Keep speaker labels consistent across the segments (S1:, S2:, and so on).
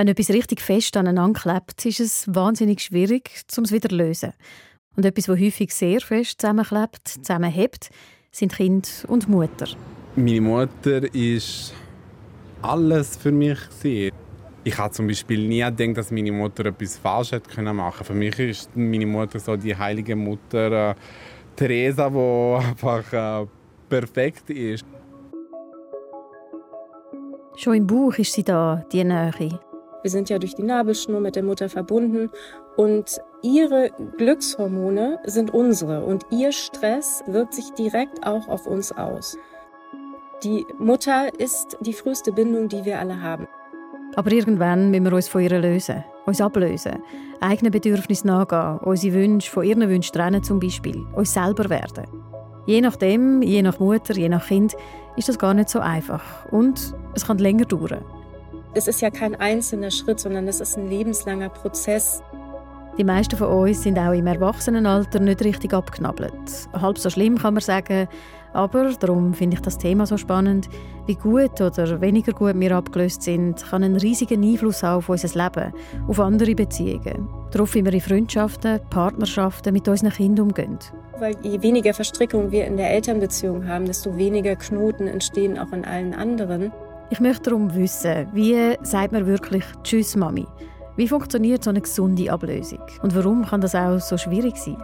S1: Wenn etwas richtig fest aneinander klebt, ist es wahnsinnig schwierig, um es wieder zu lösen. Und etwas, das häufig sehr fest zusammenklebt, zusammenhebt, sind Kind und Mutter.
S2: Meine Mutter ist alles für mich. Ich habe zum Beispiel nie gedacht, dass meine Mutter etwas falsch hätte machen können. Für mich ist meine Mutter so die heilige Mutter äh, Teresa, die einfach äh, perfekt ist.
S1: Schon im Buch ist sie da, die Nähe.
S3: Wir sind ja durch die Nabelschnur mit der Mutter verbunden und ihre Glückshormone sind unsere und ihr Stress wirkt sich direkt auch auf uns aus. Die Mutter ist die früheste Bindung, die wir alle haben.
S1: Aber irgendwann müssen wir uns von ihr lösen, uns ablösen, eigenen Bedürfnissen nachgehen, unsere Wünsche von ihren Wünschen trennen zum Beispiel, uns selber werden. Je nachdem, je nach Mutter, je nach Kind, ist das gar nicht so einfach und es kann länger dauern.
S3: Es ist ja kein einzelner Schritt, sondern es ist ein lebenslanger Prozess.
S1: Die meisten von uns sind auch im Erwachsenenalter nicht richtig abknabbelt. Halb so schlimm kann man sagen, aber darum finde ich das Thema so spannend. Wie gut oder weniger gut wir abgelöst sind, kann einen riesigen Einfluss haben auf unser Leben, auf andere Beziehungen, darauf, wie wir in Freundschaften, Partnerschaften mit unseren Kindern umgehen.
S3: Weil je weniger Verstrickung wir in der Elternbeziehung haben, desto weniger Knoten entstehen auch in allen anderen.
S1: Ich möchte darum wissen, wie sagt man wirklich Tschüss Mami? Wie funktioniert so eine gesunde Ablösung? Und warum kann das auch so schwierig sein?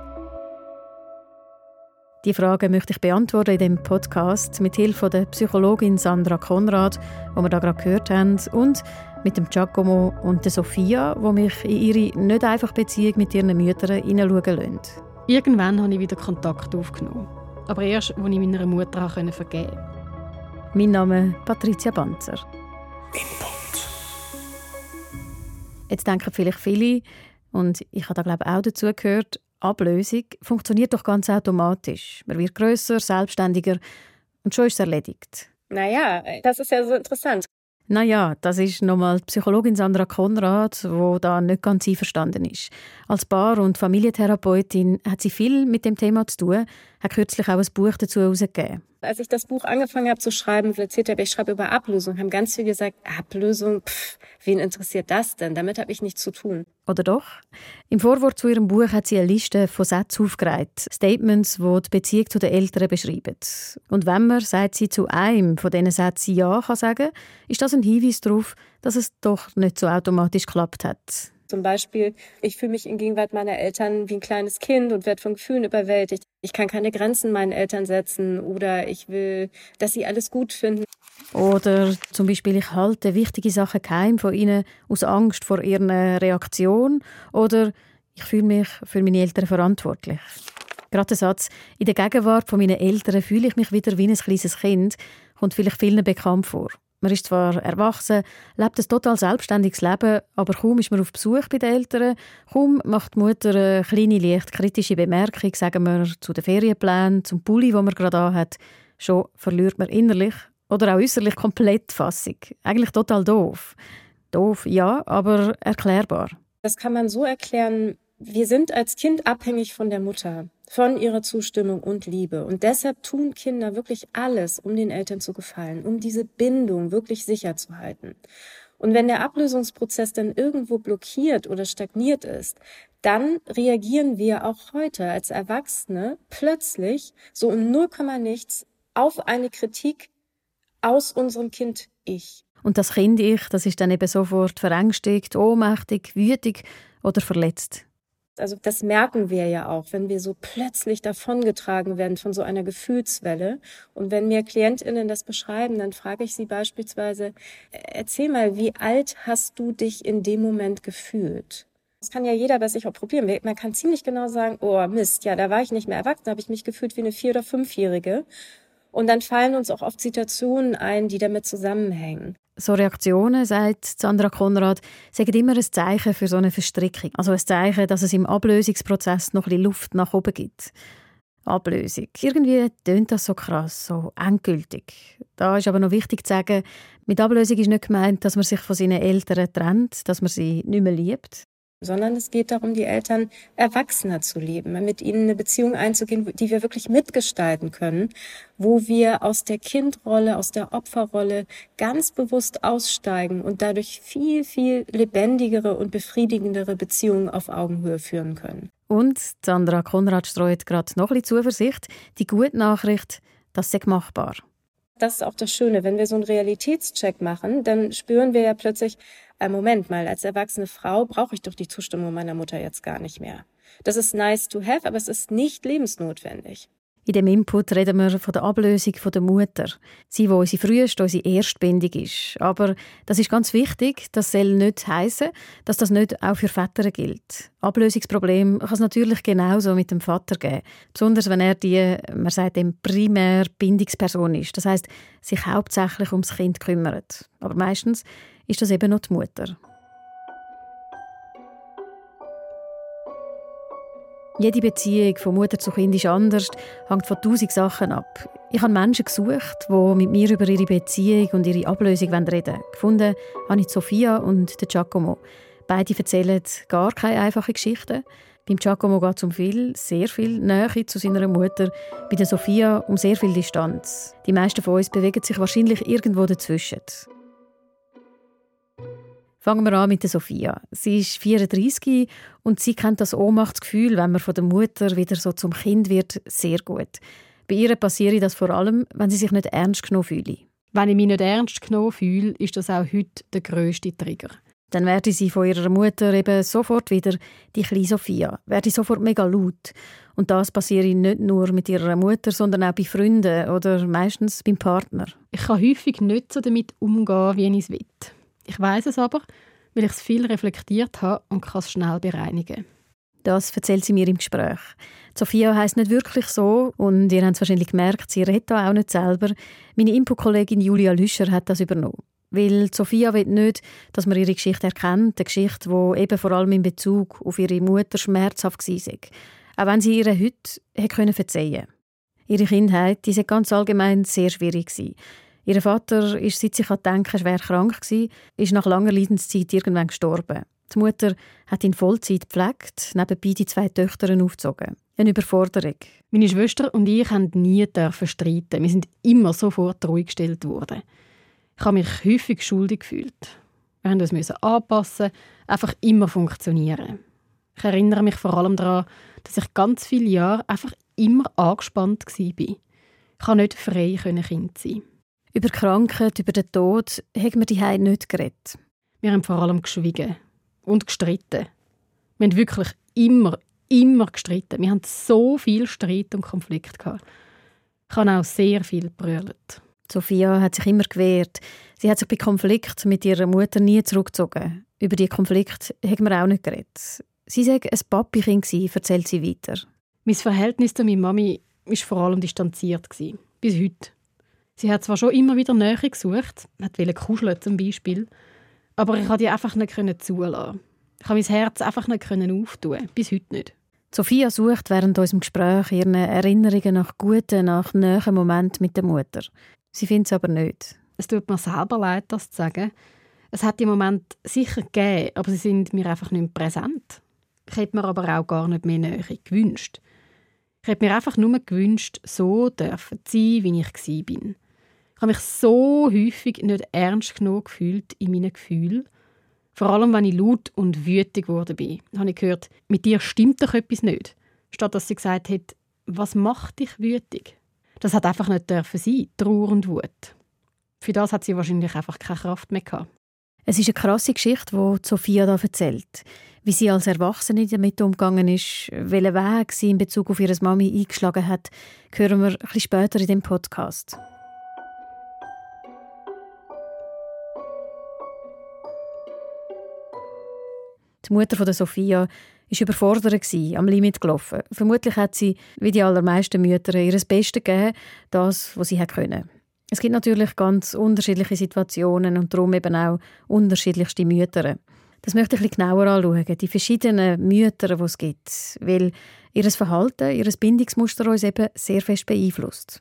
S1: Die Frage möchte ich beantworten in dem Podcast mit Hilfe der Psychologin Sandra Konrad, die wir da gerade gehört haben, und mit dem Giacomo und der Sophia, wo mich in ihre nicht einfach Beziehung mit ihren Müttern hineinschauen lassen.
S4: Irgendwann habe ich wieder Kontakt aufgenommen. Aber erst, als ich meiner Mutter vergeben konnte.
S1: Mein Name ist Patricia Banzer.
S2: Input.
S1: Jetzt denken vielleicht viele, und ich habe da glaube ich auch dazu gehört, Ablösung funktioniert doch ganz automatisch. Man wird größer, selbstständiger und schon ist es erledigt.
S3: Naja, das ist ja so interessant.
S1: Naja, das ist nochmal die Psychologin Sandra Konrad, wo da nicht ganz einverstanden ist. Als Paar- und Familientherapeutin hat sie viel mit dem Thema zu tun, hat kürzlich auch ein Buch dazu herausgegeben.
S3: Als ich das Buch angefangen habe zu schreiben erzählt habe, ich schreibe über Ablösung, haben ganz viele gesagt, Ablösung, pff, wen interessiert das denn? Damit habe ich nichts zu tun.
S1: Oder doch? Im Vorwort zu ihrem Buch hat sie eine Liste von Sätzen aufgereiht, Statements, die die Beziehung zu den Eltern beschreiben. Und wenn man, sagt sie, zu einem von diesen Sätzen Ja kann sagen, ist das ein Hinweis darauf, dass es doch nicht so automatisch geklappt hat.
S3: Zum Beispiel, ich fühle mich in Gegenwart meiner Eltern wie ein kleines Kind und werde von Gefühlen überwältigt. Ich kann keine Grenzen meinen Eltern setzen oder ich will, dass sie alles gut finden.
S1: Oder zum Beispiel, ich halte wichtige Sachen geheim von ihnen aus Angst vor ihrer Reaktion. Oder ich fühle mich für meine Eltern verantwortlich. Gerade der Satz, in der Gegenwart von meinen Eltern fühle ich mich wieder wie ein kleines Kind, kommt vielleicht vielen bekannt vor. Man ist zwar erwachsen, lebt ein total selbstständiges Leben, aber kaum ist man auf Besuch bei den Eltern, kaum macht die Mutter eine kleine, leicht kritische Bemerkung, sagen wir, zu den Ferienplänen, zum Pulli, den man gerade hat, schon verliert man innerlich oder auch äußerlich komplett Fassung. Eigentlich total doof. Doof, ja, aber erklärbar.
S3: Das kann man so erklären, wir sind als Kind abhängig von der Mutter von ihrer Zustimmung und Liebe. Und deshalb tun Kinder wirklich alles, um den Eltern zu gefallen, um diese Bindung wirklich sicher zu halten. Und wenn der Ablösungsprozess dann irgendwo blockiert oder stagniert ist, dann reagieren wir auch heute als Erwachsene plötzlich so um 0, nichts auf eine Kritik aus unserem Kind Ich.
S1: Und das Kind Ich, das ist dann eben sofort verängstigt, ohnmächtig, wütig oder verletzt.
S3: Also das merken wir ja auch, wenn wir so plötzlich davongetragen werden von so einer Gefühlswelle. Und wenn mir Klientinnen das beschreiben, dann frage ich sie beispielsweise, erzähl mal, wie alt hast du dich in dem Moment gefühlt? Das kann ja jeder bei sich auch probieren. Man kann ziemlich genau sagen, oh Mist, ja, da war ich nicht mehr erwachsen, da habe ich mich gefühlt wie eine Vier- oder Fünfjährige. Und dann fallen uns auch oft Situationen ein, die damit zusammenhängen.
S1: So Reaktionen, sagt Sandra Konrad, sagen immer ein Zeichen für so eine Verstrickung. Also ein Zeichen, dass es im Ablösungsprozess noch ein Luft nach oben gibt. Ablösung. Irgendwie tönt das so krass, so endgültig. Da ist aber noch wichtig zu sagen, mit Ablösung ist nicht gemeint, dass man sich von seinen Eltern trennt, dass man sie nicht mehr liebt.
S3: Sondern es geht darum, die Eltern erwachsener zu leben, mit ihnen eine Beziehung einzugehen, die wir wirklich mitgestalten können, wo wir aus der Kindrolle, aus der Opferrolle ganz bewusst aussteigen und dadurch viel, viel lebendigere und befriedigendere Beziehungen auf Augenhöhe führen können.
S1: Und Sandra Konrad streut gerade noch ein bisschen Zuversicht. Die gute Nachricht, das ist machbar.
S3: Das ist auch das Schöne. Wenn wir so einen Realitätscheck machen, dann spüren wir ja plötzlich, äh, Moment mal, als erwachsene Frau brauche ich doch die Zustimmung meiner Mutter jetzt gar nicht mehr. Das ist nice to have, aber es ist nicht lebensnotwendig.
S1: In dem Input reden wir von der Ablösung von der Mutter. Sie, wo unsere früheste, unsere Erstbindung ist. Aber das ist ganz wichtig. Das soll nicht heißen, dass das nicht auch für Väter gilt. Ablösungsproblem kann es natürlich genauso mit dem Vater geben. Besonders wenn er die, man sagt dem primär Bindungsperson ist. Das heißt, sich hauptsächlich ums Kind kümmert. Aber meistens ist das eben noch die Mutter. Jede Beziehung von Mutter zu Kind ist anders, hängt von tausend Sachen ab. Ich habe Menschen gesucht, die mit mir über ihre Beziehung und ihre Ablösung reden wollen. Gefunden habe ich Sophia und Giacomo. Beide erzählen gar keine einfachen Geschichten. Beim Giacomo geht es um viel, sehr viel Nähe zu seiner Mutter. Bei der Sophia um sehr viel Distanz. Die meisten von uns bewegen sich wahrscheinlich irgendwo dazwischen. Fangen wir an mit der Sophia. Sie ist 34 und sie kennt das Ohnmachtsgefühl, wenn man von der Mutter wieder so zum Kind wird, sehr gut. Bei ihr passiert das vor allem, wenn sie sich nicht ernst genommen fühlt.
S4: Wenn ich mich nicht ernst genommen fühle, ist das auch heute der grösste Trigger.
S1: Dann werde sie von ihrer Mutter eben sofort wieder die kleine Sophia, werde sofort mega laut. Und das passiert nicht nur mit ihrer Mutter, sondern auch bei Freunden oder meistens beim Partner.
S4: Ich kann häufig nicht so damit umgehen, wie ich es will. Ich weiß es aber, weil ich es viel reflektiert habe und kann es schnell bereinigen.
S1: Das erzählt sie mir im Gespräch. Sophia heißt nicht wirklich so und ihr habt es wahrscheinlich gemerkt, sie redet auch nicht selber. Meine Input-Kollegin Julia Lüscher hat das übernommen. Weil Sophia will nicht, dass man ihre Geschichte erkennt, eine Geschichte, die eben vor allem in Bezug auf ihre Mutter schmerzhaft war. Auch wenn sie ihr heute hätte verzeihen. Ihre Kindheit war ganz allgemein sehr schwierig. Ihr Vater ist, seit sich denken schwer krank gewesen, ist nach langer Leidenszeit irgendwann gestorben. Die Mutter hat ihn Vollzeit gepflegt, nebenbei die zwei Töchter aufgezogen. Eine Überforderung.
S4: Meine Schwester und ich haben nie streiten. Wir sind immer sofort ruhig gestellt worden. Ich habe mich häufig schuldig gefühlt. Wir mussten uns anpassen, einfach immer funktionieren. Ich erinnere mich vor allem daran, dass ich ganz viele Jahre einfach immer angespannt war. Ich konnte nicht frei Kind sein.
S1: Über Krankheit, über den Tod haben wir die nicht geredet.
S4: Wir haben vor allem geschwiegen und gestritten. Wir haben wirklich immer, immer gestritten. Wir hatten so viel Streit und Konflikt. Ich habe auch sehr viel brüllt.
S1: Sophia hat sich immer gewehrt. Sie hat sich bei Konflikt mit ihrer Mutter nie zurückgezogen. Über die Konflikt haben wir auch nicht geredet. Sie sagt, ein Papi-Kind erzählt sie weiter.
S4: Mein Verhältnis zu meiner Mami war vor allem distanziert. Bis heute. Sie hat zwar schon immer wieder Nähe gesucht, hat kuscheln zum Beispiel, aber ich konnte die einfach nicht zulassen. Ich konnte mein Herz einfach nicht auftun, bis heute nicht.
S1: Sophia sucht während unserem Gespräch ihre Erinnerungen nach guten, nach näheren Momenten mit der Mutter. Sie findet es aber nicht.
S4: Es tut mir selber leid, das zu sagen. Es hat die Moment sicher gegeben, aber sie sind mir einfach nicht mehr präsent. Ich hätte mir aber auch gar nicht mehr Nähe gewünscht. Ich hätte mir einfach nur gewünscht, so dürfen sein, wie ich war. Ich habe mich so häufig nicht ernst genug gefühlt in meinen Gefühlen. Vor allem, wenn ich laut und wütig geworden bin, habe ich gehört, mit dir stimmt doch etwas nicht. Statt dass sie gesagt hat, was macht dich wütig? Das hat einfach nicht dürfen sein, Trauer und Wut. Für das hat sie wahrscheinlich einfach keine Kraft mehr gehabt.
S1: Es ist eine krasse Geschichte, die Sophia da erzählt. Wie sie als Erwachsene damit umgegangen ist, welchen Weg sie in Bezug auf ihre Mami eingeschlagen hat, hören wir ein bisschen später in dem Podcast. Die Mutter von der Sophia war überfordert, am Limit gelaufen. Vermutlich hat sie, wie die allermeisten Mütter, ihr Bestes gegeben, das, was sie können. Es gibt natürlich ganz unterschiedliche Situationen und darum eben auch unterschiedlichste Mütter. Das möchte ich ein genauer anschauen, die verschiedenen Mütter, die es gibt, weil ihr Verhalten, ihr Bindungsmuster uns eben sehr fest beeinflusst.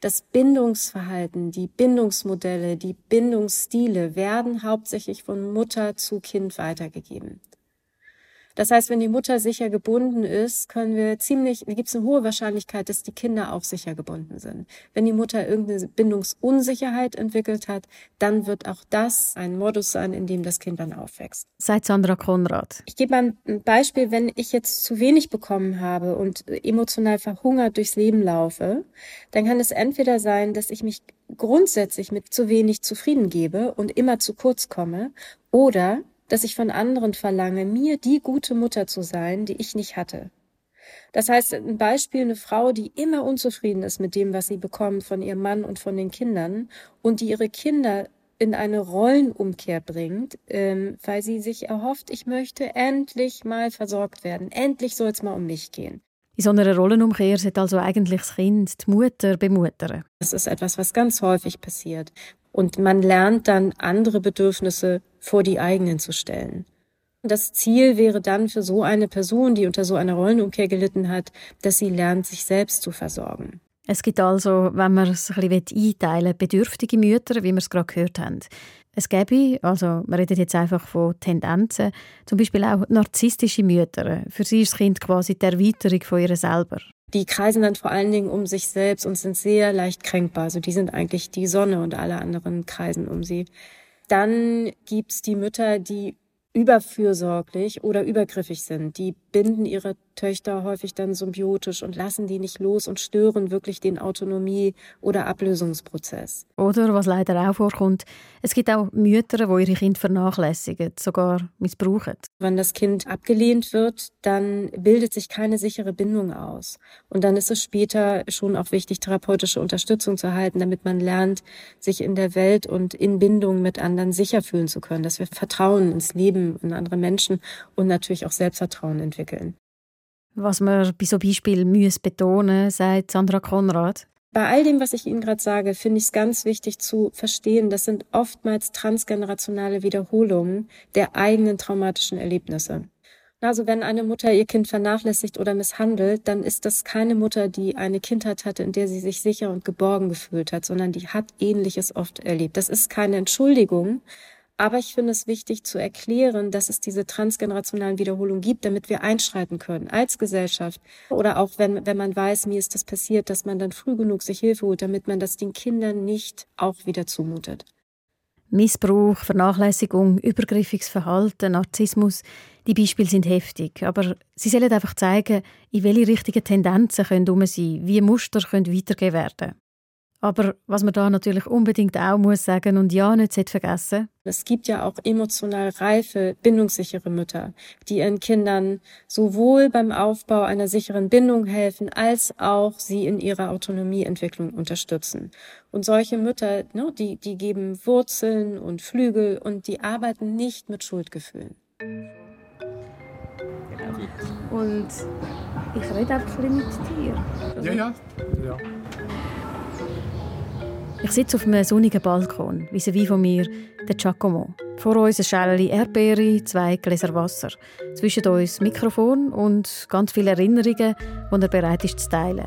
S3: Das Bindungsverhalten, die Bindungsmodelle, die Bindungsstile werden hauptsächlich von Mutter zu Kind weitergegeben. Das heißt, wenn die Mutter sicher gebunden ist, können wir ziemlich, gibt es eine hohe Wahrscheinlichkeit, dass die Kinder auch sicher gebunden sind. Wenn die Mutter irgendeine Bindungsunsicherheit entwickelt hat, dann wird auch das ein Modus sein, in dem das Kind dann aufwächst.
S1: Seit Sandra Konrad.
S3: Ich gebe mal ein Beispiel, wenn ich jetzt zu wenig bekommen habe und emotional verhungert durchs Leben laufe, dann kann es entweder sein, dass ich mich grundsätzlich mit zu wenig zufrieden gebe und immer zu kurz komme, oder dass ich von anderen verlange, mir die gute Mutter zu sein, die ich nicht hatte. Das heißt, ein Beispiel, eine Frau, die immer unzufrieden ist mit dem, was sie bekommt von ihrem Mann und von den Kindern und die ihre Kinder in eine Rollenumkehr bringt, ähm, weil sie sich erhofft, ich möchte endlich mal versorgt werden, endlich soll es mal um mich gehen.
S1: In so einer Rollenumkehr sollte also eigentlich das Kind die Mutter bemuttern.
S3: Das ist etwas, was ganz häufig passiert. Und man lernt dann andere Bedürfnisse vor die eigenen zu stellen. Das Ziel wäre dann für so eine Person, die unter so einer Rollenumkehr gelitten hat, dass sie lernt, sich selbst zu versorgen.
S1: Es gibt also, wenn man es ein bisschen einteilen will, bedürftige Mütter, wie wir es gerade gehört haben. Es gäbe, also wir reden jetzt einfach von Tendenzen, zum Beispiel auch narzisstische Mütter. Für sie ist das Kind quasi die Erweiterung von ihr selber.
S3: Die kreisen dann vor allen Dingen um sich selbst und sind sehr leicht kränkbar. Also die sind eigentlich die Sonne und alle anderen kreisen um sie. Dann gibt's die Mütter, die überfürsorglich oder übergriffig sind. Die binden ihre Töchter häufig dann symbiotisch und lassen die nicht los und stören wirklich den Autonomie- oder Ablösungsprozess.
S1: Oder, was leider auch vorkommt, es gibt auch Mütter, die ihre Kinder vernachlässigen, sogar missbrauchen.
S3: Wenn das Kind abgelehnt wird, dann bildet sich keine sichere Bindung aus. Und dann ist es später schon auch wichtig, therapeutische Unterstützung zu erhalten, damit man lernt, sich in der Welt und in Bindung mit anderen sicher fühlen zu können, dass wir Vertrauen ins Leben, in andere Menschen und natürlich auch Selbstvertrauen entwickeln.
S1: Was man bei so Beispielen muss betonen, sagt Sandra Konrad.
S3: Bei all dem, was ich Ihnen gerade sage, finde ich es ganz wichtig zu verstehen, das sind oftmals transgenerationale Wiederholungen der eigenen traumatischen Erlebnisse. Also wenn eine Mutter ihr Kind vernachlässigt oder misshandelt, dann ist das keine Mutter, die eine Kindheit hatte, in der sie sich sicher und geborgen gefühlt hat, sondern die hat Ähnliches oft erlebt. Das ist keine Entschuldigung, aber ich finde es wichtig zu erklären, dass es diese transgenerationalen Wiederholungen gibt, damit wir einschreiten können als Gesellschaft. Oder auch wenn, wenn man weiß, mir ist das passiert, dass man dann früh genug sich Hilfe holt, damit man das den Kindern nicht auch wieder zumutet.
S1: Missbrauch, Vernachlässigung, übergriffiges Verhalten, Narzissmus, die Beispiele sind heftig, aber sie sollen einfach zeigen, in welche richtigen Tendenzen können sein, wie Muster können weitergegeben werden. Aber was man da natürlich unbedingt auch muss sagen und ja nicht vergessen.
S3: Es gibt ja auch emotional reife, bindungssichere Mütter, die ihren Kindern sowohl beim Aufbau einer sicheren Bindung helfen, als auch sie in ihrer Autonomieentwicklung unterstützen. Und solche Mütter, ne, die, die geben Wurzeln und Flügel und die arbeiten nicht mit Schuldgefühlen.
S1: Und ich rede einfach ein bisschen mit
S2: dir. Ja, ja. ja.
S1: Ich sitze auf einem sonnigen Balkon, wie wie von mir, der Giacomo. Vor uns eine Schale Erdbeere, zwei Gläser Wasser. Zwischen uns Mikrofon und ganz viele Erinnerungen, die er bereit ist zu teilen.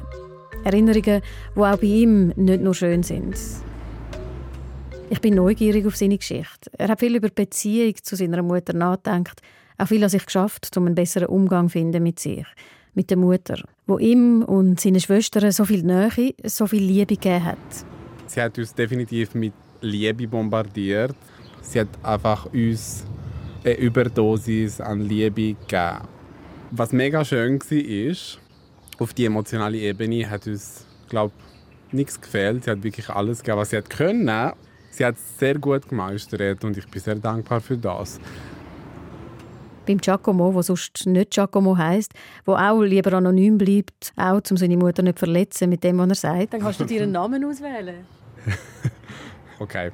S1: Erinnerungen, die auch bei ihm nicht nur schön sind. Ich bin neugierig auf seine Geschichte. Er hat viel über die Beziehung zu seiner Mutter nachgedacht, auch viel an sich geschafft, um einen besseren Umgang zu finden mit sich, mit der Mutter, wo ihm und seinen Schwestern so viel Nähe, so viel Liebe gegeben hat.
S2: Sie hat uns definitiv mit Liebe bombardiert. Sie hat einfach uns eine Überdosis an Liebe gegeben. Was mega schön war, auf die emotionale Ebene hat uns, glaube nichts gefehlt. Sie hat wirklich alles gegeben, was sie hat können. Sie hat es sehr gut gemeistert und ich bin sehr dankbar für das.
S1: Beim Giacomo, der sonst nicht Giacomo heisst, der auch lieber anonym bleibt, auch um seine Mutter nicht zu verletzen mit dem, was er sagt.
S4: Dann kannst du dir einen Namen auswählen.
S2: okay.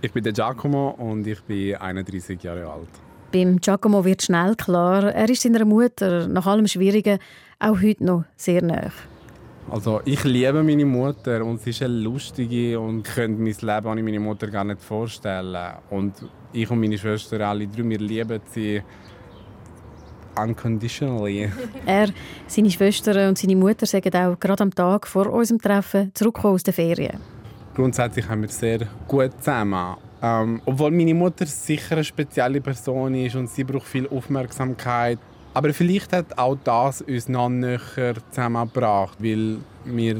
S2: Ich bin der Giacomo und ich bin 31 Jahre alt.
S1: Beim Giacomo wird schnell klar, er ist seiner Mutter nach allem Schwierigen auch heute noch sehr nah.
S2: Also ich liebe meine Mutter und sie ist eine lustige und könnte mein Leben ohne meine Mutter gar nicht vorstellen. Und ich und meine Schwester, alle drei, wir lieben sie unconditionally.
S1: er, seine Schwestern und seine Mutter sagen auch gerade am Tag vor unserem Treffen zurückgekommen aus den Ferien
S2: grundsätzlich haben wir sehr gut zusammen. Ähm, obwohl meine Mutter sicher eine spezielle Person ist und sie braucht viel Aufmerksamkeit, Aber vielleicht hat auch das uns noch näher zusammengebracht, weil wir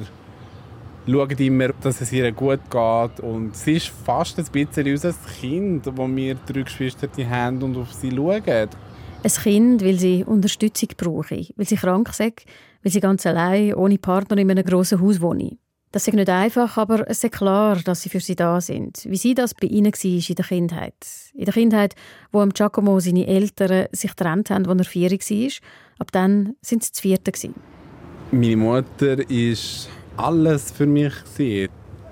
S2: schauen immer, dass es ihr gut geht. Und sie ist fast ein bisschen unser Kind, wo wir drei Geschwister haben und auf sie schauen.
S1: Ein Kind, weil sie Unterstützung brauche, weil sie krank ist, weil sie ganz allein, ohne Partner in einem grossen Haus wohnt. Das ist nicht einfach, aber es ist klar, dass sie für sie da sind. Wie sie das bei ihnen war in der Kindheit. In der Kindheit, wo Giacomo seine Eltern sich getrennt haben, als er vier war. Ab dann sind sie zu vierte.
S2: Meine Mutter war alles für mich.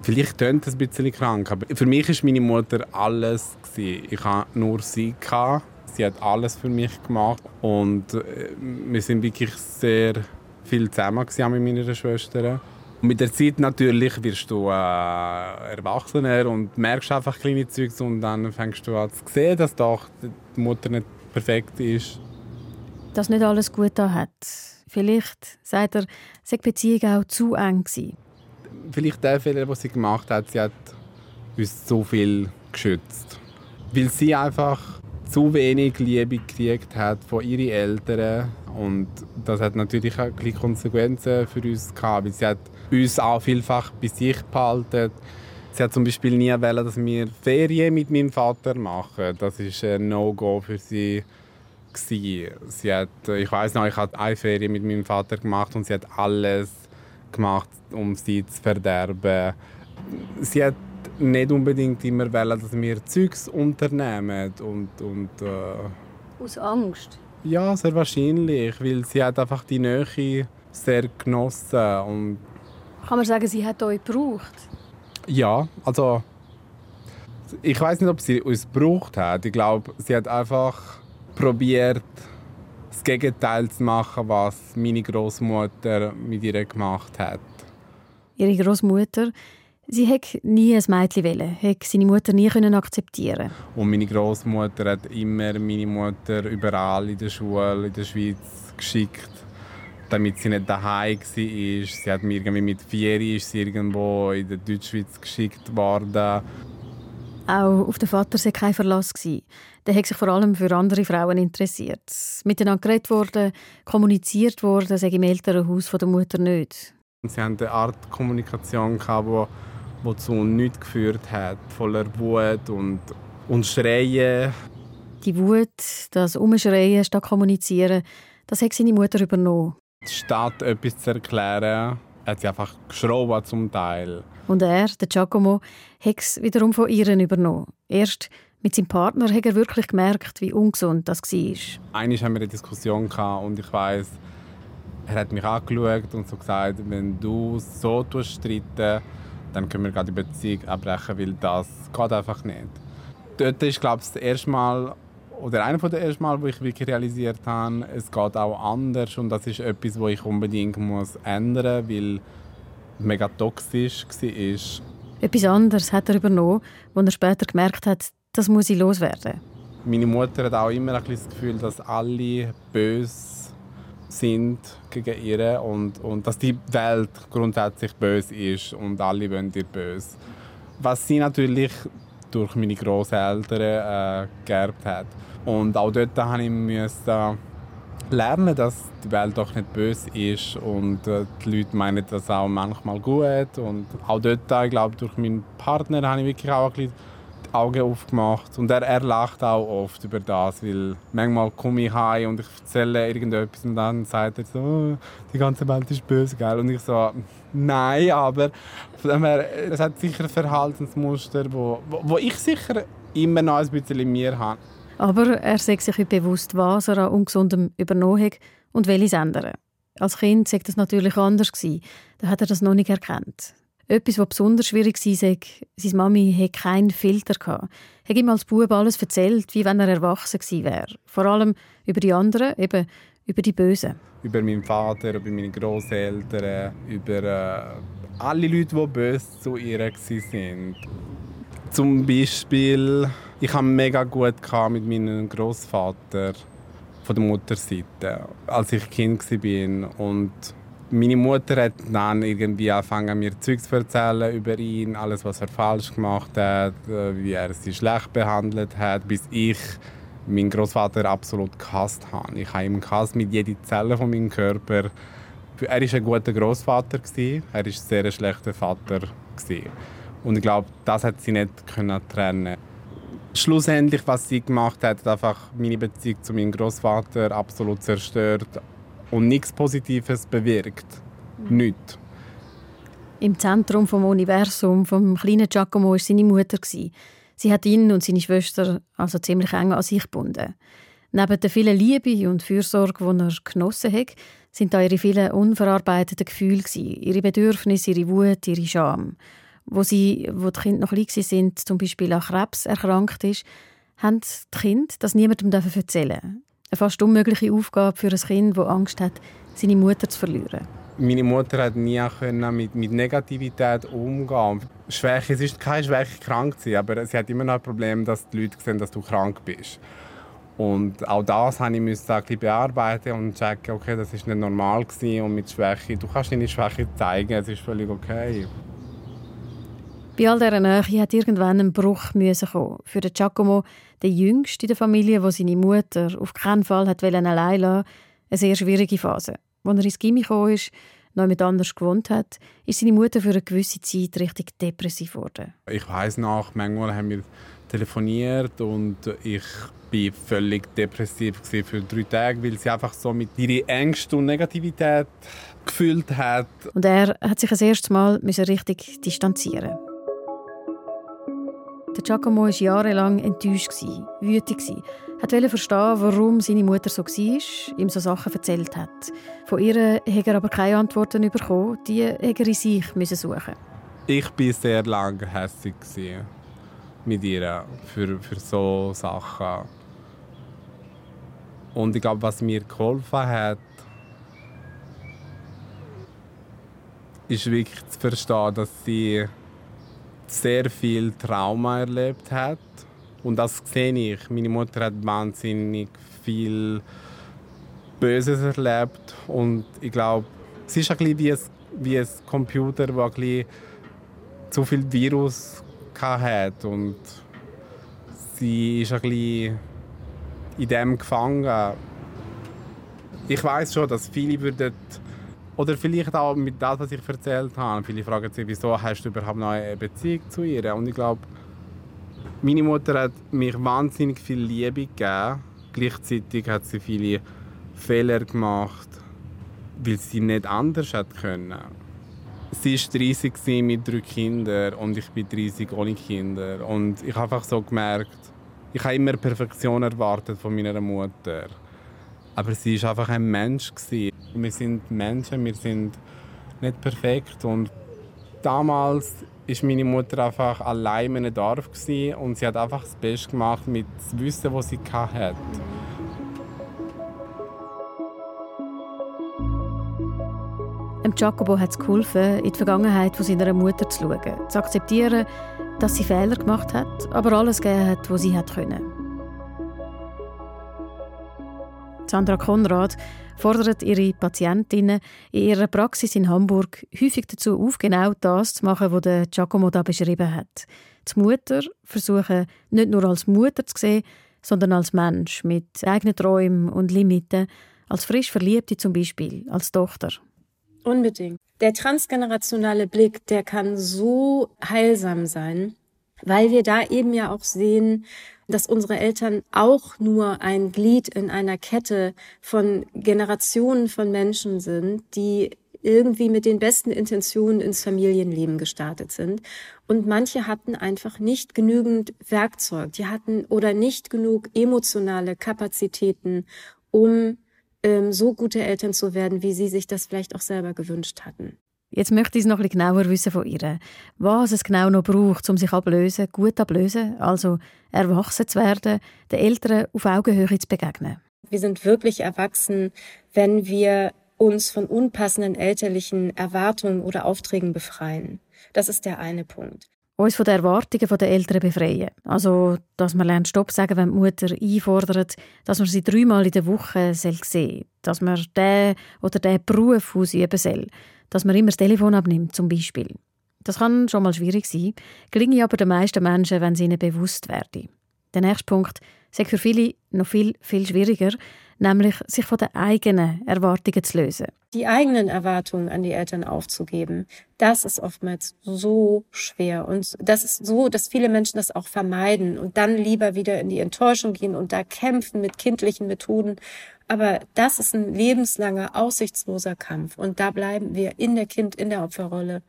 S2: Vielleicht klingt es ein bisschen krank, aber für mich war meine Mutter alles. Ich hatte nur sie. Sie hat alles für mich gemacht. Und äh, wir sind wirklich sehr viel zusammen mit meiner Schwester. Mit der Zeit natürlich wirst du äh, erwachsener und merkst einfach kleine Zeugs und dann fängst du an zu sehen, dass doch die Mutter nicht perfekt ist.
S1: Dass nicht alles gut da hat. Vielleicht, sagt er, sei die Beziehung auch zu eng gewesen.
S2: Vielleicht der Fehler, den sie gemacht hat, sie hat uns so viel geschützt. Weil sie einfach zu wenig Liebe gekriegt hat von ihren Eltern und das hat natürlich auch Konsequenzen für uns gehabt, weil sie hat uns auch vielfach bei sich behalten. Sie hat zum Beispiel nie wollen, dass wir Ferien mit meinem Vater machen. Das ist ein No-Go für sie. Sie hat, ich weiß noch, ich habe eine Ferie mit meinem Vater gemacht und sie hat alles gemacht, um sie zu verderben. Sie hat nicht unbedingt immer wollen, dass wir Zeugs unternehmen und, und
S1: äh aus Angst.
S2: Ja, sehr wahrscheinlich, weil sie hat einfach die Nähe sehr genossen und
S1: kann man sagen, sie hat euch gebraucht?
S2: Ja, also ich weiß nicht, ob sie uns gebraucht hat. Ich glaube, sie hat einfach probiert, das Gegenteil zu machen, was meine Großmutter mit ihr gemacht hat.
S1: Ihre Großmutter, sie hätte nie ein Mädchen wollen, hätte seine Mutter nie können akzeptieren.
S2: Und meine Großmutter hat immer meine Mutter überall in der Schule in der Schweiz geschickt damit sie nicht daheim war. Sie hat mir irgendwie mit vier ist sie irgendwo in der Deutschschweiz geschickt worden.
S1: Auch auf den Vater war kein Verlass. Der hat sich vor allem für andere Frauen interessiert. Miteinander geredet worden, kommuniziert worden, sage im Elternhaus von der Mutter nicht.
S2: Sie hatten eine Art Kommunikation, die, die zu nichts geführt hat, voller Wut und, und Schreien.
S1: Die Wut, das Umschreien statt Kommunizieren, das hat seine Mutter übernommen.
S2: Statt etwas zu erklären, hat sie einfach geschraubt zum Teil.
S1: Und er, der Giacomo, hat es wiederum von ihr übernommen. Erst mit seinem Partner hat er wirklich gemerkt, wie ungesund das war.
S2: Einmal haben wir eine Diskussion und ich weiß, er hat mich angeschaut und so gesagt, wenn du so streiten dann können wir gerade die Beziehung abbrechen, weil das geht einfach nicht. Dort ist, glaube ich, das erste Mal oder einer der ersten Mal, wo ich wirklich realisiert habe, es geht auch anders und das ist etwas, wo ich unbedingt muss ändern muss, weil mega toxisch war.
S1: Etwas anderes hat er übernommen, wo er später gemerkt hat, das muss ich loswerden.
S2: Meine Mutter hat auch immer ein das Gefühl, dass alle böse sind gegen ihr und, und dass die Welt grundsätzlich böse ist und alle wollen ihr böse. Was sie natürlich durch meine Großeltern äh, geerbt hat. Und auch dort musste ich lernen, dass die Welt doch nicht böse ist und äh, die Leute meinen das auch manchmal gut. Und auch dort, ich glaube, durch meinen Partner habe ich wirklich auch ein bisschen Augen aufgemacht. Und er, er lacht auch oft über das, weil manchmal komme ich heim und ich erzähle irgendetwas und dann sagt er so, oh, die ganze Welt ist böse, gell? Und ich so, nein, aber es hat sicher Verhaltensmuster, wo, wo, ich sicher immer noch ein bisschen in mir habe.
S1: Aber er sagt sich bewusst, was er an Ungesundem übernommen hat und will es ändern. Als Kind war das natürlich anders. Da hat er das noch nicht erkannt. Etwas, was besonders schwierig war, sei, seine Mami hatte keinen Filter. Er hat ihm als Bub alles erzählt, wie wenn er erwachsen wäre. Vor allem über die anderen, eben über die Bösen.
S2: Über meinen Vater, über meine Großeltern, über äh, alle Leute, die böse zu ihr waren. Zum Beispiel, ich habe mega gut mit meinem Großvater von der Mutterseite, als ich Kind war. Und meine Mutter hat dann irgendwie angefangen, mir Zeugs zu erzählen über ihn, alles, was er falsch gemacht hat, äh, wie er sie schlecht behandelt hat, bis ich meinen Großvater absolut gehasst habe. Ich habe ihn gehasst mit jeder Zelle von meinem Körper. Er war ein guter Großvater, er war ein sehr schlechter Vater. Und ich glaube, das hat sie nicht können trennen Schlussendlich, was sie gemacht hat, hat einfach meine Beziehung zu meinem Großvater absolut zerstört und nichts Positives bewirkt. Nichts.
S1: Im Zentrum vom Universum vom kleinen Giacomo war seine Mutter. Sie hat ihn und seine Schwester also ziemlich eng an sich gebunden. Neben der vielen Liebe und Fürsorge, die er genossen hat, sind da ihre vielen unverarbeiteten Gefühle, ihre Bedürfnisse, ihre Wut, ihre Scham. Wo sie, wo die Kinder noch klein sind, zum Beispiel an Krebs erkrankt ist, haben die Kinder das niemandem erzählen Eine fast unmögliche Aufgabe für ein Kind, das Angst hat, seine Mutter zu verlieren.
S2: Meine Mutter hat nie mit, mit Negativität umgehen. Schwäche, es ist keine Schwäche, krank zu sein, aber sie hat immer noch ein Problem, dass die Leute sehen, dass du krank bist. Und auch das habe ich müssen ein bearbeiten und checken, okay, das ist nicht normal gewesen und mit Schwäche, du kannst deine Schwäche zeigen, es ist völlig okay.
S1: Bei all dieser Nähe hat irgendwann ein Bruch kommen. Für den Giacomo, der Jüngste in der Familie, wo seine Mutter auf keinen Fall hat allein lassen eine sehr schwierige Phase. Als er ins Gimmi kam, noch mit anders gewohnt hat, ist seine Mutter für eine gewisse Zeit richtig depressiv geworden.
S2: Ich weiß noch, manchmal haben wir telefoniert und ich war völlig depressiv für drei Tage, weil sie einfach so mit ihrer Ängste und Negativität gefühlt hat.
S1: Und er hat sich das erste Mal richtig distanzieren. Der Giacomo war jahrelang enttäuscht, wütend, wollte verstehen, warum seine Mutter so war, ihm so Sachen erzählt hat. Von ihr hat er aber keine Antworten bekommen, die er in sich suchen
S2: Ich war sehr lange hässlich mit ihr für, für so Sachen. Und ich glaube, was mir geholfen hat, ist wirklich zu verstehen, dass sie sehr viel Trauma erlebt hat. Und das sehe ich. Meine Mutter hat wahnsinnig viel Böses erlebt. Und ich glaube, es ist ein bisschen wie ein, wie ein Computer, der ein zu viel Virus hat. Und sie ist ein bisschen in dem gefangen. Ich weiß schon, dass viele würden oder vielleicht auch mit dem, was ich erzählt habe. Viele fragen sich, wieso hast du überhaupt noch eine Beziehung zu ihr? Und ich glaube, meine Mutter hat mir wahnsinnig viel Liebe gegeben. Gleichzeitig hat sie viele Fehler gemacht, weil sie nicht anders hätte können. Sie war 30 mit drei Kindern und ich bin 30 ohne Kinder. Und ich habe einfach so gemerkt, ich habe immer Perfektion erwartet von meiner Mutter. Aber sie war einfach ein Mensch. Wir sind Menschen, wir sind nicht perfekt. Und damals war meine Mutter einfach allein in einem Dorf und sie hat einfach das Beste gemacht mit dem Wissen, was sie hatte.
S1: Jacobo hat es geholfen, in die Vergangenheit von seiner Mutter zu schauen, zu akzeptieren, dass sie Fehler gemacht hat, aber alles gegeben hat, was sie hat können. Sandra Konrad fordert ihre Patientinnen in ihrer Praxis in Hamburg häufig dazu auf, genau das zu machen, was Giacomo da beschrieben hat. Die Mutter versuchen, nicht nur als Mutter zu sehen, sondern als Mensch mit eigenen Träumen und Limiten, als frisch Verliebte zum Beispiel, als Tochter.
S3: Unbedingt. Der transgenerationale Blick, der kann so heilsam sein, weil wir da eben ja auch sehen, dass unsere Eltern auch nur ein Glied in einer Kette von Generationen von Menschen sind, die irgendwie mit den besten Intentionen ins Familienleben gestartet sind. Und manche hatten einfach nicht genügend Werkzeug, die hatten oder nicht genug emotionale Kapazitäten, um ähm, so gute Eltern zu werden, wie sie sich das vielleicht auch selber gewünscht hatten.
S1: Jetzt möchte ich es noch ein genauer wissen von ihr. Was es genau noch braucht, um sich ablösen, gut ablösen, also erwachsen zu werden, den Eltern auf Augenhöhe zu begegnen.
S3: Wir sind wirklich erwachsen, wenn wir uns von unpassenden elterlichen Erwartungen oder Aufträgen befreien. Das ist der eine Punkt.
S1: Uns von den Erwartungen der Eltern befreien. Also, dass man lernt Stopp sagen, wenn die Mutter einfordert, dass man sie dreimal in der Woche sehen soll, dass man den oder den Beruf ausüben soll dass man immer das Telefon abnimmt, zum Beispiel. Das kann schon mal schwierig sein, gelingt aber den meisten Menschen, wenn sie ihnen bewusst werden. Der nächste Punkt, sei für viele noch viel, viel schwieriger, nämlich sich von den eigenen Erwartungen zu lösen.
S3: Die eigenen Erwartungen an die Eltern aufzugeben, das ist oftmals so schwer. Und das ist so, dass viele Menschen das auch vermeiden und dann lieber wieder in die Enttäuschung gehen und da kämpfen mit kindlichen Methoden. Aber das ist ein lebenslanger, aussichtsloser Kampf. Und da bleiben wir in der Kind, in der Opferrolle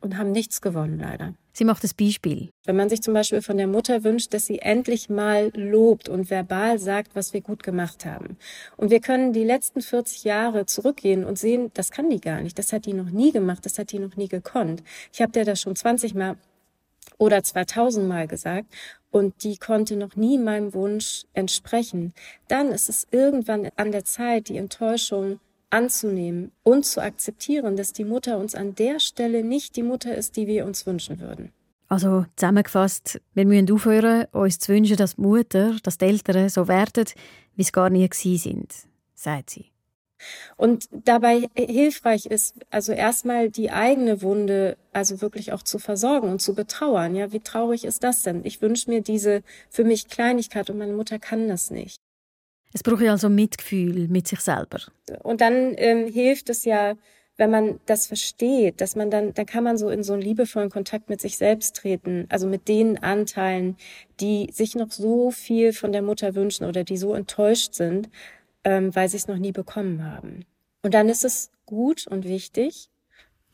S3: und haben nichts gewonnen, leider.
S1: Sie macht das Beispiel.
S3: Wenn man sich zum Beispiel von der Mutter wünscht, dass sie endlich mal lobt und verbal sagt, was wir gut gemacht haben. Und wir können die letzten 40 Jahre zurückgehen und sehen, das kann die gar nicht. Das hat die noch nie gemacht. Das hat die noch nie gekonnt. Ich habe dir das schon 20 Mal oder 2000 Mal gesagt und die konnte noch nie meinem Wunsch entsprechen. Dann ist es irgendwann an der Zeit, die Enttäuschung anzunehmen und zu akzeptieren, dass die Mutter uns an der Stelle nicht die Mutter ist, die wir uns wünschen würden.
S1: Also zusammengefasst, wir müssen aufhören, uns zu wünschen, dass die Mutter, dass die Eltern so werden, wie es gar nie gewesen sind, sagt sie.
S3: Und dabei hilfreich ist, also erstmal die eigene Wunde, also wirklich auch zu versorgen und zu betrauern. Ja, wie traurig ist das denn? Ich wünsche mir diese für mich Kleinigkeit und meine Mutter kann das nicht.
S1: Es braucht also Mitgefühl mit sich selber.
S3: Und dann ähm, hilft es ja, wenn man das versteht, dass man dann, dann kann man so in so einen liebevollen Kontakt mit sich selbst treten, also mit den Anteilen, die sich noch so viel von der Mutter wünschen oder die so enttäuscht sind, ähm, weil sie es noch nie bekommen haben. Und dann ist es gut und wichtig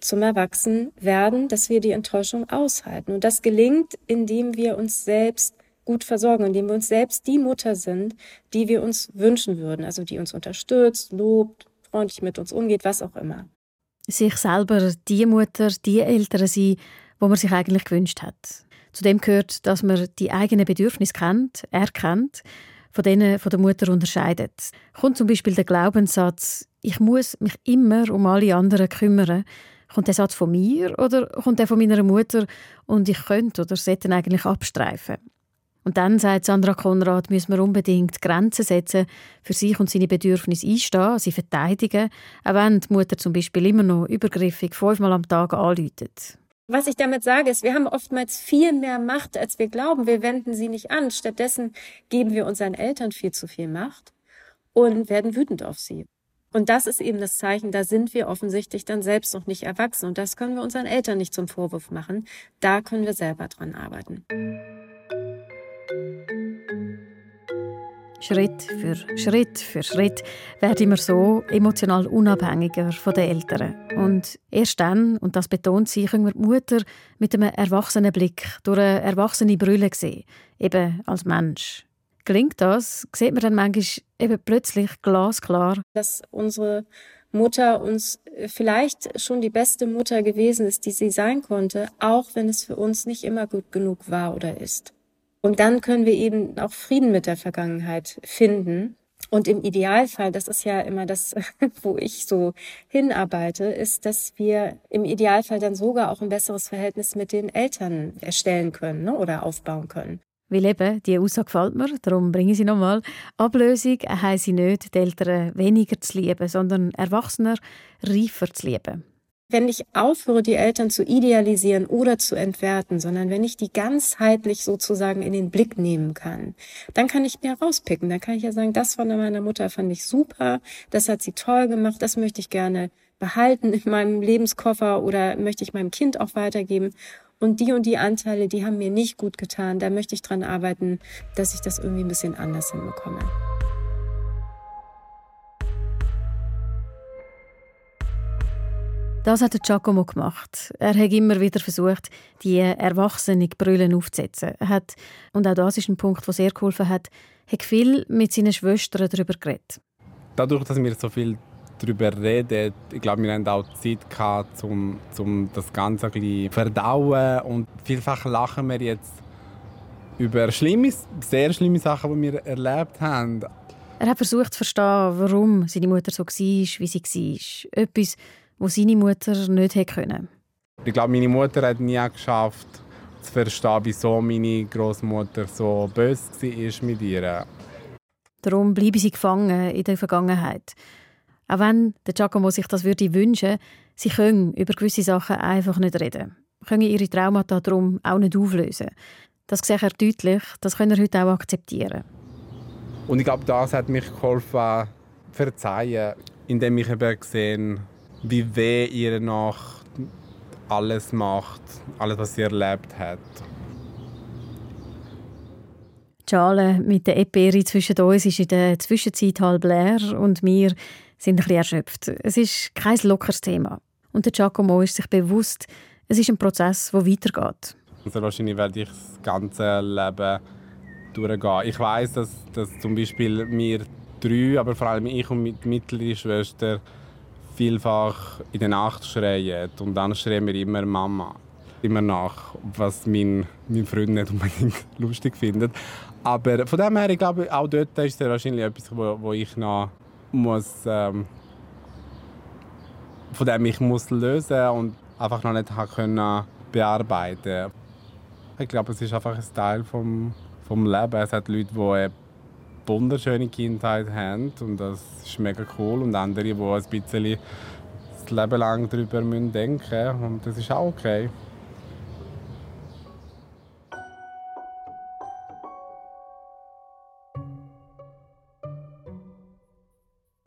S3: zum Erwachsenwerden, dass wir die Enttäuschung aushalten. Und das gelingt, indem wir uns selbst gut versorgen, indem wir uns selbst die Mutter sind, die wir uns wünschen würden, also die uns unterstützt, lobt, freundlich mit uns umgeht, was auch immer.
S1: Sich selber die Mutter, die Eltern sein, wo man sich eigentlich gewünscht hat. Zudem gehört, dass man die eigenen Bedürfnisse kennt, erkennt, von denen von der Mutter unterscheidet. Kommt zum Beispiel der Glaubenssatz, ich muss mich immer um alle anderen kümmern, Kommt der Satz von mir oder kommt der von meiner Mutter und ich könnte oder sollte eigentlich abstreifen? Und dann, sagt Sandra Konrad, müssen wir unbedingt Grenzen setzen, für sich und seine Bedürfnisse einstehen, sie verteidigen, auch wenn die Mutter zum Beispiel immer noch übergriffig fünfmal am Tag anläutet.
S3: Was ich damit sage, ist, wir haben oftmals viel mehr Macht, als wir glauben. Wir wenden sie nicht an. Stattdessen geben wir unseren Eltern viel zu viel Macht und werden wütend auf sie. Und das ist eben das Zeichen, da sind wir offensichtlich dann selbst noch nicht erwachsen. Und das können wir unseren Eltern nicht zum Vorwurf machen. Da können wir selber dran arbeiten.
S1: Schritt für Schritt für Schritt werden wir so emotional unabhängiger von den Eltern. Und erst dann, und das betont sie, können wir die Mutter mit einem erwachsenen Blick durch eine erwachsene Brille sehen, eben als Mensch. Gelingt das, sieht man dann manchmal eben plötzlich glasklar,
S3: dass unsere Mutter uns vielleicht schon die beste Mutter gewesen ist, die sie sein konnte, auch wenn es für uns nicht immer gut genug war oder ist. Und dann können wir eben auch Frieden mit der Vergangenheit finden. Und im Idealfall, das ist ja immer das, wo ich so hinarbeite, ist, dass wir im Idealfall dann sogar auch ein besseres Verhältnis mit den Eltern erstellen können ne, oder aufbauen können.
S1: Weil eben, die Aussage gefällt mir, darum bringe ich sie nochmal. Ablösung heisst nicht, die Eltern weniger zu lieben, sondern Erwachsener reifer zu lieben.
S3: Wenn ich aufhöre, die Eltern zu idealisieren oder zu entwerten, sondern wenn ich die ganzheitlich sozusagen in den Blick nehmen kann, dann kann ich mir rauspicken. Dann kann ich ja sagen, das von meiner Mutter fand ich super, das hat sie toll gemacht, das möchte ich gerne behalten in meinem Lebenskoffer oder möchte ich meinem Kind auch weitergeben. Und die und die Anteile, die haben mir nicht gut getan, da möchte ich dran arbeiten, dass ich das irgendwie ein bisschen anders hinbekomme.
S1: Das hat Giacomo gemacht. Er hat immer wieder versucht, die erwachsene Brüllen aufzusetzen. Er hat, und auch das ist ein Punkt, der sehr geholfen hat, hat viel mit seinen Schwestern darüber geredet.
S2: Dadurch, dass wir so viel darüber reden, ich glaube, wir haben auch Zeit gehabt, um, um das Ganze ein bisschen verdauen. Und vielfach lachen wir jetzt über schlimme, sehr schlimme Sachen, die wir erlebt haben.
S1: Er hat versucht zu verstehen, warum seine Mutter so war, wie sie war. Etwas, wo seine Mutter nicht hätte können.
S2: Ich glaube, meine Mutter hat nie geschafft, zu verstehen, wieso meine Großmutter so böse war mit ihr.
S1: Darum bleiben sie gefangen in der Vergangenheit. Auch wenn der Giacomo sich das würde wünschen, sie können über gewisse Sachen einfach nicht reden. Können ihre Traumata darum auch nicht auflösen. Das sehe er deutlich, das können er heute auch akzeptieren.
S2: Und ich glaube, das hat mich geholfen, verzeihen, indem ich eben gesehen wie weh ihr noch alles macht, alles, was sie erlebt hat.
S1: Die Schale mit der Eperi zwischen uns ist in der Zwischenzeit halb leer und wir sind ein bisschen erschöpft. Es ist kein lockeres Thema. Und der Giacomo ist sich bewusst, es ist ein Prozess, der weitergeht.
S2: Also wahrscheinlich werde ich das ganze Leben durchgehen. Ich weiß, dass, dass zum Beispiel wir drei, aber vor allem ich und meine mittlere Schwester vielfach in der Nacht schreien. Und dann schreien wir immer Mama. Immer nach, was mein, mein Freund nicht unbedingt lustig findet. Aber von dem her, ich glaube, auch dort ist es wahrscheinlich etwas, wo, wo ich noch muss, ähm, von dem ich muss lösen und einfach noch nicht können bearbeiten. Ich glaube, es ist einfach ein Teil vom, vom Leben. Es hat Leute, die wunderschöne Kindheit haben und das ist mega cool und andere, die ein bisschen das Leben lang darüber denken müssen und das ist auch okay.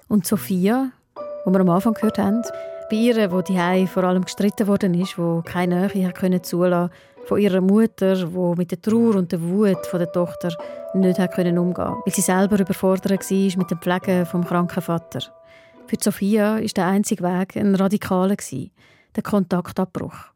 S1: Und Sophia, die wir am Anfang gehört haben, bei ihr, wo die vor allem gestritten worden ist, wo keine Nähe können zulassen von ihrer Mutter, wo mit der Trauer und der Wut von der Tochter nicht hat können umgehen, weil sie selber überfordert war mit dem Pflegen vom kranken Vater. Für Sophia ist der einzige Weg ein radikaler der Kontaktabbruch.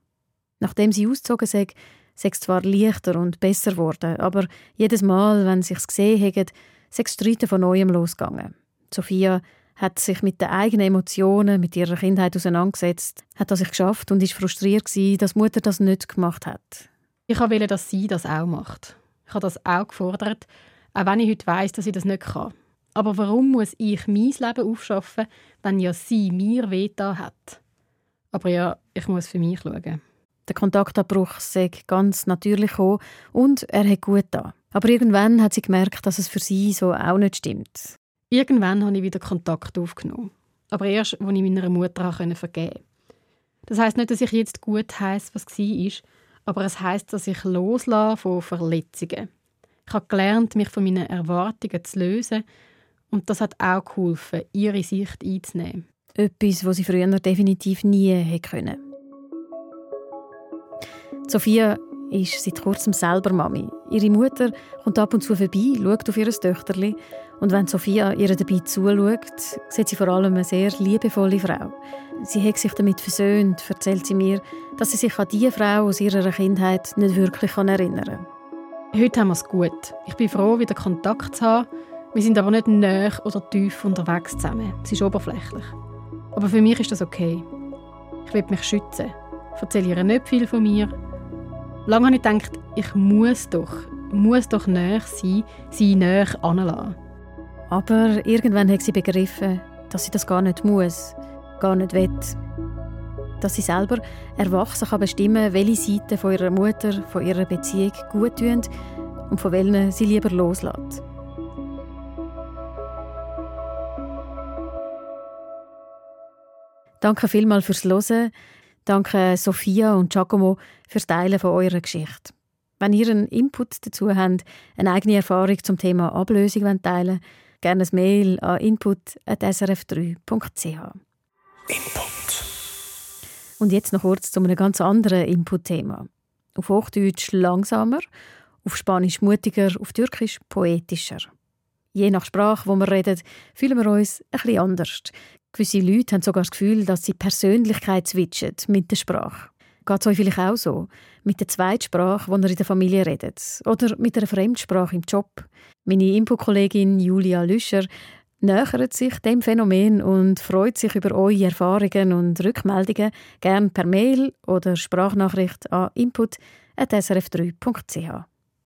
S1: Nachdem sie ausgezogen sei, sei es zwar leichter und besser geworden, aber jedes Mal, wenn sie es gesehen haben, sei das Streiten von neuem losgegangen. Sophia hat sich mit den eigenen Emotionen, mit ihrer Kindheit auseinandergesetzt, hat das sich geschafft und ist frustriert gewesen, dass Mutter das nicht gemacht hat.
S4: Ich wollte, dass sie das auch macht. Ich habe das auch gefordert, auch wenn ich heute weiß, dass sie das nicht kann. Aber warum muss ich mein Leben aufschaffen, wenn ja sie mir wehgetan hat? Aber ja, ich muss für mich schauen.
S1: Der Kontaktabbruch sei ganz natürlich gekommen und er hat gut da. Aber irgendwann hat sie gemerkt, dass es für sie so auch nicht stimmt.
S4: Irgendwann habe ich wieder Kontakt aufgenommen. Aber erst, als ich meiner Mutter vergeben konnte. Das heißt nicht, dass ich jetzt gut heiße, was war, aber es heißt, dass ich loslasse von Verletzungen. Ich habe gelernt, mich von meinen Erwartungen zu lösen und das hat auch geholfen, ihre Sicht einzunehmen.
S1: Etwas, was sie früher definitiv nie hätte können. Sophia ist seit kurzem selber Mami. Ihre Mutter kommt ab und zu vorbei, schaut auf ihr Töchterli und wenn Sophia ihr dabei zuschaut, sieht sie vor allem eine sehr liebevolle Frau. Sie hat sich damit versöhnt, erzählt sie mir, dass sie sich an die Frau aus ihrer Kindheit nicht wirklich erinnern kann.
S4: Heute haben wir es gut. Ich bin froh, wieder Kontakt zu haben. Wir sind aber nicht näher oder tief unterwegs zusammen. Es ist oberflächlich. Aber für mich ist das okay. Ich will mich schützen. Ich erzähle ihr nicht viel von mir, Lange habe ich gedacht, ich muss doch, muss doch näher sein, sie näher anlassen.
S1: Aber irgendwann hat sie begriffen, dass sie das gar nicht muss, gar nicht will. Dass sie selber erwachsen kann bestimmen, welche Seiten von ihrer Mutter, von ihrer Beziehung gut tun und von welchen sie lieber loslässt. Danke vielmals fürs Hören. Danke Sophia und Giacomo fürs Teilen von eurer Geschichte. Wenn ihr einen Input dazu habt, eine eigene Erfahrung zum Thema Ablösung teilen gerne ein Mail an input.srf3.ch. Input. Und jetzt noch kurz zu einem ganz anderen Input-Thema. Auf Hochdeutsch langsamer, auf Spanisch mutiger, auf Türkisch poetischer. Je nach Sprache, wo wir reden, fühlen wir uns ein bisschen anders. Gewisse Leute haben sogar das Gefühl, dass sie Persönlichkeit switchen mit der Sprache. Geht es euch vielleicht auch so? Mit der Zweitsprache, die ihr in der Familie redet? Oder mit einer Fremdsprache im Job? Meine Infokollegin Julia Lüscher nähert sich dem Phänomen und freut sich über eure Erfahrungen und Rückmeldungen gern per Mail oder Sprachnachricht an input.srf3.ch.